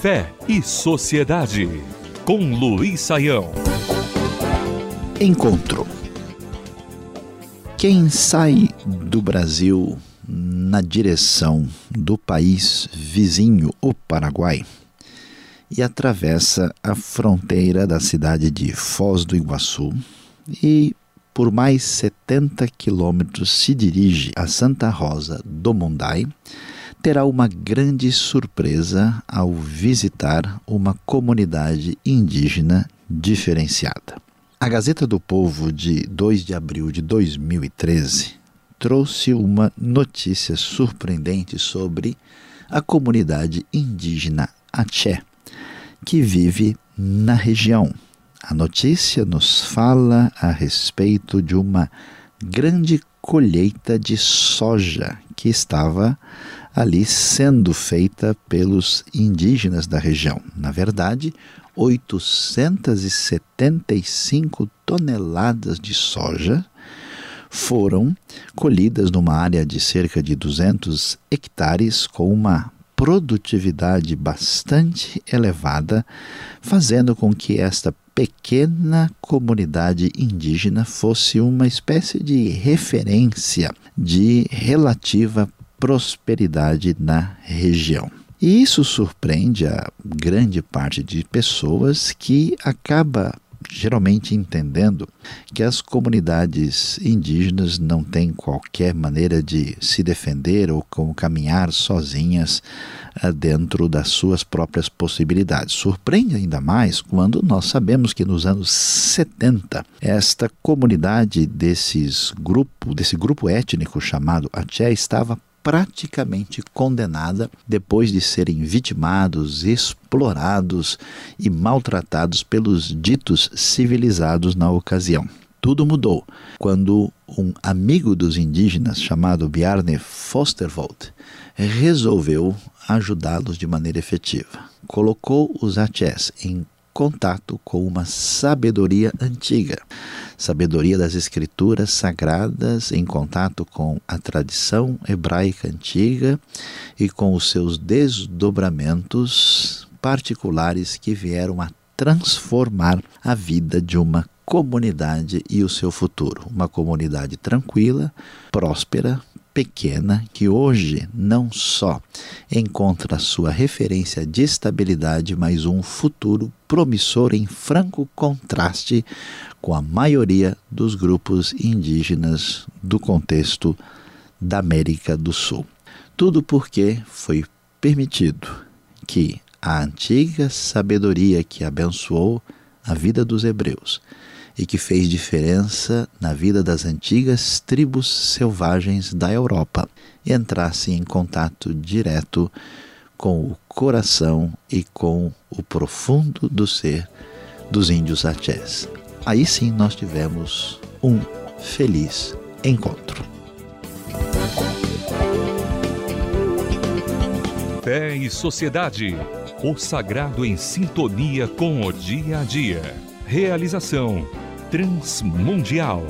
Fé e Sociedade, com Luiz Saião. Encontro. Quem sai do Brasil na direção do país vizinho, o Paraguai, e atravessa a fronteira da cidade de Foz do Iguaçu e por mais 70 quilômetros se dirige a Santa Rosa do Mundai, terá uma grande surpresa ao visitar uma comunidade indígena diferenciada. A Gazeta do Povo de 2 de abril de 2013 trouxe uma notícia surpreendente sobre a comunidade indígena Aché, que vive na região. A notícia nos fala a respeito de uma grande colheita de soja que estava ali sendo feita pelos indígenas da região. Na verdade, 875 toneladas de soja foram colhidas numa área de cerca de 200 hectares com uma produtividade bastante elevada, fazendo com que esta pequena comunidade indígena fosse uma espécie de referência de relativa prosperidade na região. E isso surpreende a grande parte de pessoas que acaba geralmente entendendo que as comunidades indígenas não têm qualquer maneira de se defender ou como caminhar sozinhas uh, dentro das suas próprias possibilidades. Surpreende ainda mais quando nós sabemos que nos anos 70 esta comunidade desses grupo, desse grupo étnico chamado Aché estava praticamente condenada depois de serem vitimados, explorados e maltratados pelos ditos civilizados na ocasião. Tudo mudou quando um amigo dos indígenas chamado Bjarne Fostervold resolveu ajudá-los de maneira efetiva. Colocou os Achés em contato com uma sabedoria antiga, sabedoria das escrituras sagradas, em contato com a tradição hebraica antiga e com os seus desdobramentos particulares que vieram a transformar a vida de uma comunidade e o seu futuro. Uma comunidade tranquila, próspera, pequena que hoje não só encontra sua referência de estabilidade, mas um futuro promissor em franco contraste com a maioria dos grupos indígenas do contexto da América do Sul. Tudo porque foi permitido que a antiga sabedoria que abençoou a vida dos hebreus e que fez diferença na vida das antigas tribos selvagens da Europa, entrasse em contato direto com o coração e com o profundo do ser dos índios Achés. Aí sim nós tivemos um feliz encontro. Fé e Sociedade. O sagrado em sintonia com o dia a dia. Realização Transmundial.